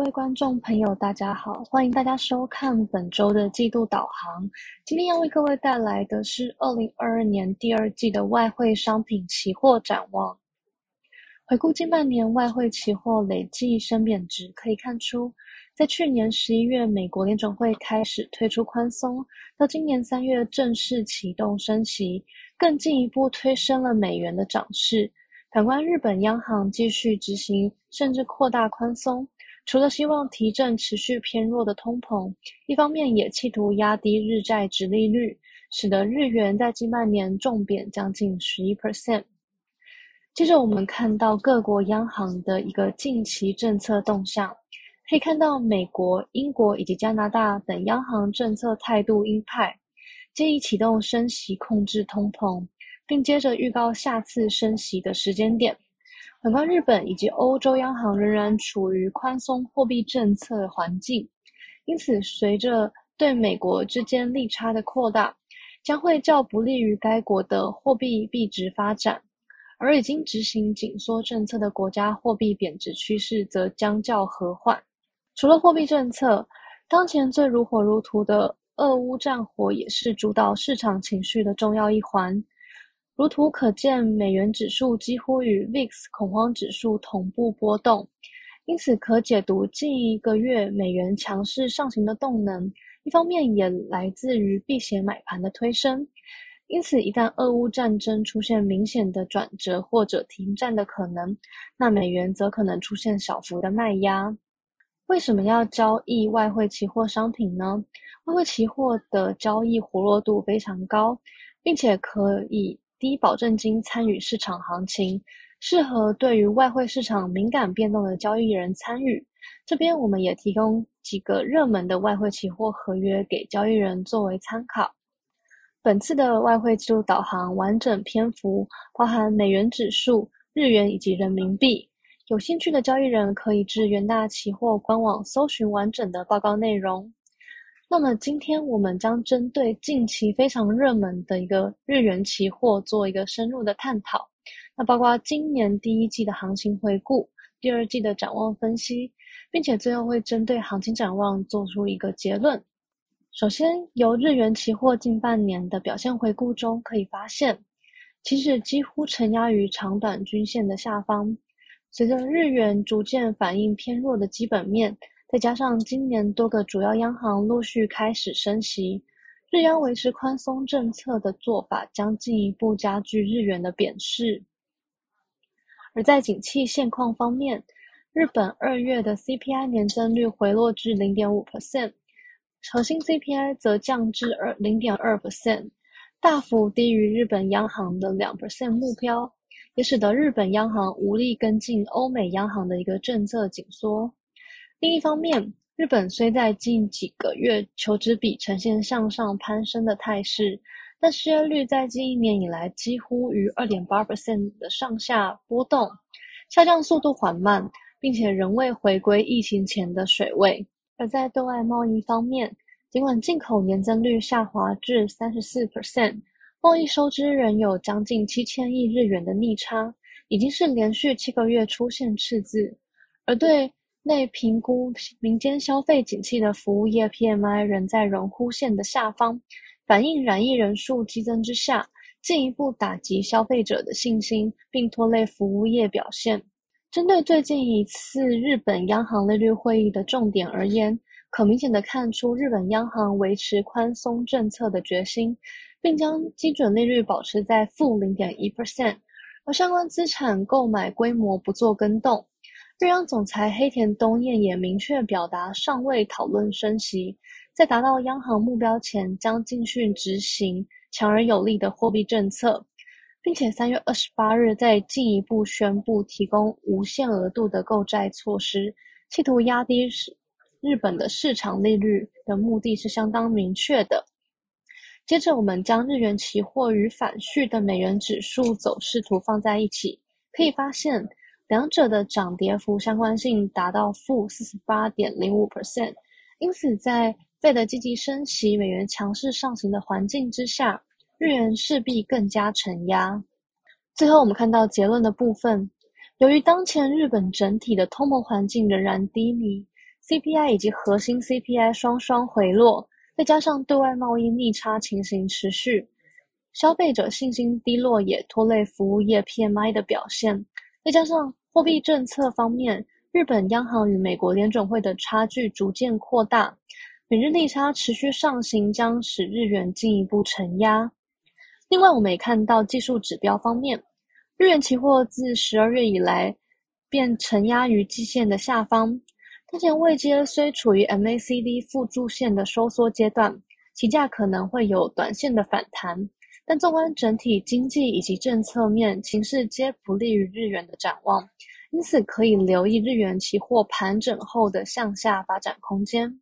各位观众朋友，大家好，欢迎大家收看本周的季度导航。今天要为各位带来的是二零二二年第二季的外汇商品期货展望。回顾近半年外汇期货累计升贬值，可以看出，在去年十一月美国联准会开始推出宽松，到今年三月正式启动升息，更进一步推升了美元的涨势。反观日本央行继续执行甚至扩大宽松。除了希望提振持续偏弱的通膨，一方面也企图压低日债值利率，使得日元在近半年重贬将近十一 percent。接着我们看到各国央行的一个近期政策动向，可以看到美国、英国以及加拿大等央行政策态度鹰派，建议启动升息控制通膨，并接着预告下次升息的时间点。反观日本以及欧洲央行仍然处于宽松货币政策环境，因此随着对美国之间利差的扩大，将会较不利于该国的货币币值发展。而已经执行紧缩政策的国家货币贬值趋势则将较和缓。除了货币政策，当前最如火如荼的俄乌战火也是主导市场情绪的重要一环。如图可见，美元指数几乎与 VIX 恐慌指数同步波动，因此可解读近一个月美元强势上行的动能，一方面也来自于避险买盘的推升。因此，一旦俄乌战争出现明显的转折或者停战的可能，那美元则可能出现小幅的卖压。为什么要交易外汇期货商品呢？外汇期货的交易活络度非常高，并且可以。低保证金参与市场行情，适合对于外汇市场敏感变动的交易人参与。这边我们也提供几个热门的外汇期货合约给交易人作为参考。本次的外汇记录导航完整篇幅包含美元指数、日元以及人民币。有兴趣的交易人可以至元大期货官网搜寻完整的报告内容。那么今天我们将针对近期非常热门的一个日元期货做一个深入的探讨，那包括今年第一季的行情回顾、第二季的展望分析，并且最后会针对行情展望做出一个结论。首先，由日元期货近半年的表现回顾中可以发现，其实几乎承压于长短均线的下方，随着日元逐渐反映偏弱的基本面。再加上今年多个主要央行陆续开始升息，日央维持宽松政策的做法将进一步加剧日元的贬势。而在景气现况方面，日本二月的 CPI 年增率回落至零点五 percent，核心 CPI 则降至二零点二 percent，大幅低于日本央行的两 percent 目标，也使得日本央行无力跟进欧美央行的一个政策紧缩。另一方面，日本虽在近几个月求职比呈现向上攀升的态势，但失业率在近一年以来几乎于二点八 percent 的上下波动，下降速度缓慢，并且仍未回归疫情前的水位。而在对外贸易方面，尽管进口年增率下滑至三十四 percent，贸易收支仍有将近七千亿日元的逆差，已经是连续七个月出现赤字，而对。内评估民间消费景气的服务业 PMI 仍在荣枯线的下方，反映染疫人数激增之下，进一步打击消费者的信心，并拖累服务业表现。针对最近一次日本央行利率会议的重点而言，可明显的看出日本央行维持宽松政策的决心，并将基准利率保持在负零点一 percent，而相关资产购买规模不做更动。日央总裁黑田东彦也明确表达，尚未讨论升息，在达到央行目标前，将继续执行强而有力的货币政策，并且三月二十八日再进一步宣布提供无限额度的购债措施，企图压低日日本的市场利率的目的是相当明确的。接着，我们将日元期货与反序的美元指数走势图放在一起，可以发现。两者的涨跌幅相关性达到负四十八点零五 percent，因此在费的积极升息、美元强势上行的环境之下，日元势必更加承压。最后，我们看到结论的部分，由于当前日本整体的通膨环境仍然低迷，CPI 以及核心 CPI 双双回落，再加上对外贸易逆差情形持续，消费者信心低落也拖累服务业 PMI 的表现。再加上货币政策方面，日本央行与美国联准会的差距逐渐扩大，美日利差持续上行，将使日元进一步承压。另外，我们也看到技术指标方面，日元期货自十二月以来便承压于季线的下方。当前位阶虽处于 MACD 负柱线的收缩阶段，期价可能会有短线的反弹，但纵观整体经济以及政策面情势皆不利于日元的展望，因此可以留意日元期货盘整后的向下发展空间。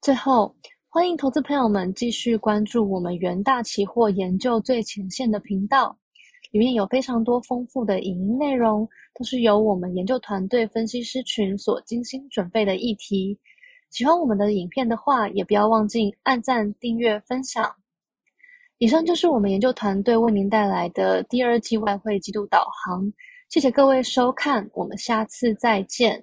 最后，欢迎投资朋友们继续关注我们元大期货研究最前线的频道。里面有非常多丰富的影音内容，都是由我们研究团队分析师群所精心准备的议题。喜欢我们的影片的话，也不要忘记按赞、订阅、分享。以上就是我们研究团队为您带来的第二季外汇季度导航。谢谢各位收看，我们下次再见。